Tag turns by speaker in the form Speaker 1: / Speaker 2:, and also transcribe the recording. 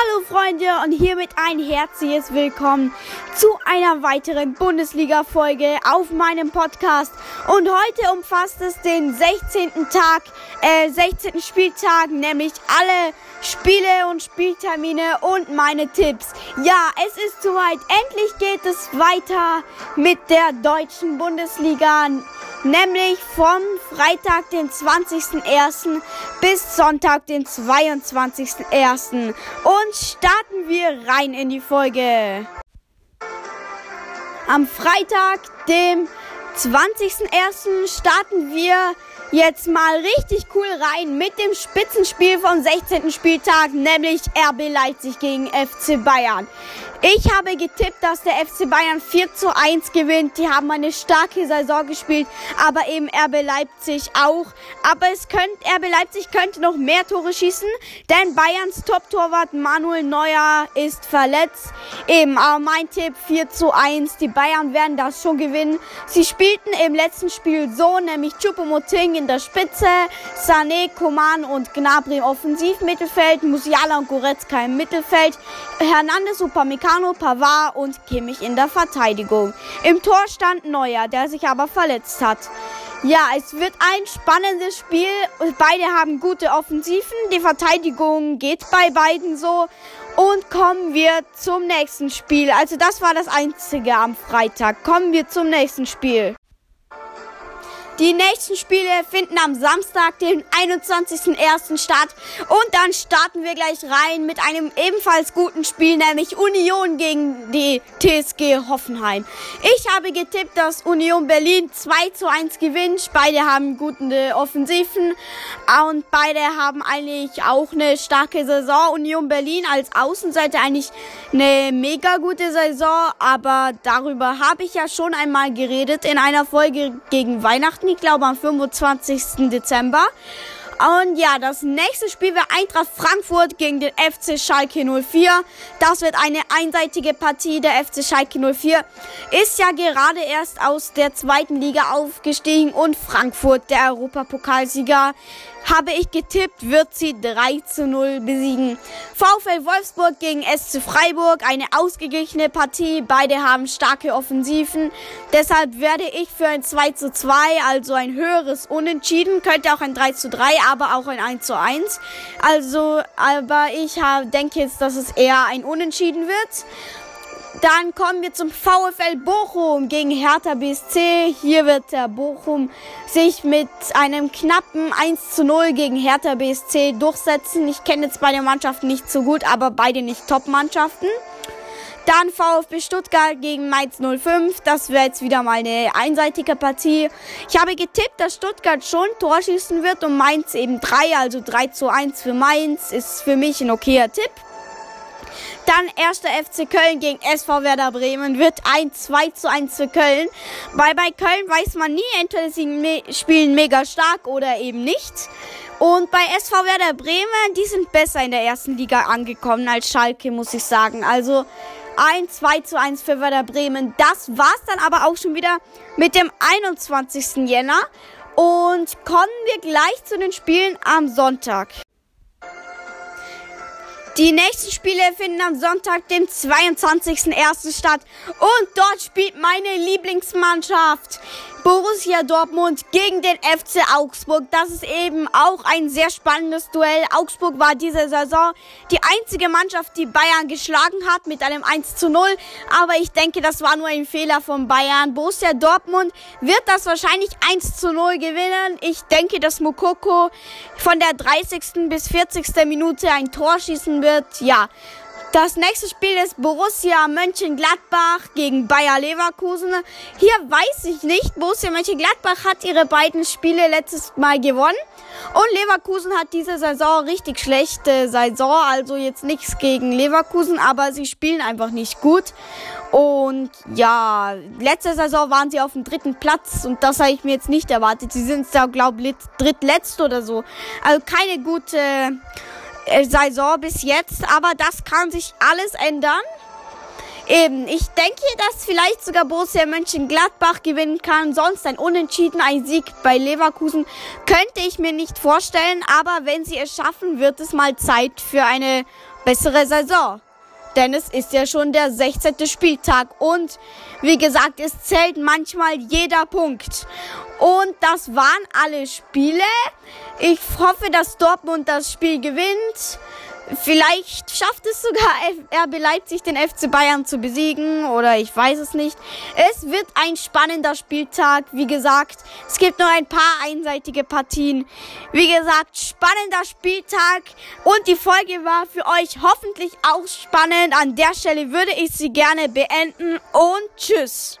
Speaker 1: Hallo Freunde und hiermit ein herzliches Willkommen zu einer weiteren Bundesliga-Folge auf meinem Podcast. Und heute umfasst es den 16. Tag, äh, 16. Spieltag, nämlich alle Spiele und Spieltermine und meine Tipps. Ja, es ist soweit. Endlich geht es weiter mit der deutschen Bundesliga nämlich vom Freitag, den 20.01. bis Sonntag, den 22.01. Und starten wir rein in die Folge. Am Freitag, dem 20.01. starten wir jetzt mal richtig cool rein mit dem Spitzenspiel vom 16. Spieltag, nämlich RB Leipzig gegen FC Bayern. Ich habe getippt, dass der FC Bayern 4 zu 1 gewinnt. Die haben eine starke Saison gespielt, aber eben RB Leipzig auch. Aber es könnte, RB Leipzig könnte noch mehr Tore schießen, denn Bayerns Top-Torwart Manuel Neuer ist verletzt. Eben, aber mein Tipp 4 zu 1. Die Bayern werden das schon gewinnen. Sie spielten im letzten Spiel so, nämlich Choupo-Moting in der Spitze, Sané, Coman und Gnabry im Offensivmittelfeld, Musiala und Goretzka im Mittelfeld, Hernandez, Upamecano, Pavard und Kimmich in der Verteidigung. Im Tor stand Neuer, der sich aber verletzt hat. Ja, es wird ein spannendes Spiel. Beide haben gute Offensiven. Die Verteidigung geht bei beiden so. Und kommen wir zum nächsten Spiel. Also das war das einzige am Freitag. Kommen wir zum nächsten Spiel. Die nächsten Spiele finden am Samstag, den 21.01. statt. Und dann starten wir gleich rein mit einem ebenfalls guten Spiel, nämlich Union gegen die TSG Hoffenheim. Ich habe getippt, dass Union Berlin 2 zu 1 gewinnt. Beide haben gute Offensiven und beide haben eigentlich auch eine starke Saison. Union Berlin als Außenseite eigentlich eine mega gute Saison, aber darüber habe ich ja schon einmal geredet in einer Folge gegen Weihnachten ich glaube am 25. Dezember. Und ja, das nächste Spiel wird Eintracht Frankfurt gegen den FC Schalke 04. Das wird eine einseitige Partie. Der FC Schalke 04 ist ja gerade erst aus der zweiten Liga aufgestiegen und Frankfurt, der Europapokalsieger, habe ich getippt, wird sie 3 zu 0 besiegen. VfL Wolfsburg gegen SC Freiburg, eine ausgeglichene Partie. Beide haben starke Offensiven. Deshalb werde ich für ein 2 zu 2, also ein höheres Unentschieden, könnte auch ein 3 zu 3, aber auch ein 1 zu 1. Also, aber ich denke jetzt, dass es eher ein Unentschieden wird. Dann kommen wir zum VfL Bochum gegen Hertha BSC. Hier wird der Bochum sich mit einem knappen 1 zu 0 gegen Hertha BSC durchsetzen. Ich kenne jetzt beide Mannschaften nicht so gut, aber beide nicht Top-Mannschaften. Dann VfB Stuttgart gegen Mainz 05. Das wäre jetzt wieder mal eine einseitige Partie. Ich habe getippt, dass Stuttgart schon Tor schießen wird und Mainz eben 3, also 3 zu 1 für Mainz. Ist für mich ein okayer Tipp. Dann erster FC Köln gegen SV Werder Bremen wird ein 2 zu 1 für Köln. Weil bei Köln weiß man nie, entweder sie spielen mega stark oder eben nicht. Und bei SV Werder Bremen, die sind besser in der ersten Liga angekommen als Schalke, muss ich sagen. Also ein 2 zu 1 für Werder Bremen. Das war's dann aber auch schon wieder mit dem 21. Jänner. Und kommen wir gleich zu den Spielen am Sonntag. Die nächsten Spiele finden am Sonntag, dem 22.01. statt. Und dort spielt meine Lieblingsmannschaft. Borussia Dortmund gegen den FC Augsburg. Das ist eben auch ein sehr spannendes Duell. Augsburg war diese Saison die einzige Mannschaft, die Bayern geschlagen hat mit einem 1 zu 0. Aber ich denke, das war nur ein Fehler von Bayern. Borussia Dortmund wird das wahrscheinlich 1 zu 0 gewinnen. Ich denke, dass Mokoko von der 30. bis 40. Minute ein Tor schießen wird. Ja. Das nächste Spiel ist Borussia Mönchengladbach gegen Bayer Leverkusen. Hier weiß ich nicht. Borussia Mönchengladbach hat ihre beiden Spiele letztes Mal gewonnen. Und Leverkusen hat diese Saison richtig schlechte Saison. Also jetzt nichts gegen Leverkusen, aber sie spielen einfach nicht gut. Und ja, letzte Saison waren sie auf dem dritten Platz und das habe ich mir jetzt nicht erwartet. Sie sind da, glaube ich, drittletzt oder so. Also keine gute Saison bis jetzt, aber das kann sich alles ändern. Eben, ich denke, dass vielleicht sogar Borussia Mönchengladbach gewinnen kann. Sonst ein Unentschieden, ein Sieg bei Leverkusen könnte ich mir nicht vorstellen. Aber wenn sie es schaffen, wird es mal Zeit für eine bessere Saison. Denn es ist ja schon der 16. Spieltag und wie gesagt, es zählt manchmal jeder Punkt. Und das waren alle Spiele. Ich hoffe, dass Dortmund das Spiel gewinnt. Vielleicht schafft es sogar RB Leipzig den FC Bayern zu besiegen oder ich weiß es nicht. Es wird ein spannender Spieltag. Wie gesagt, es gibt noch ein paar einseitige Partien. Wie gesagt, spannender Spieltag und die Folge war für euch hoffentlich auch spannend. An der Stelle würde ich sie gerne beenden und tschüss.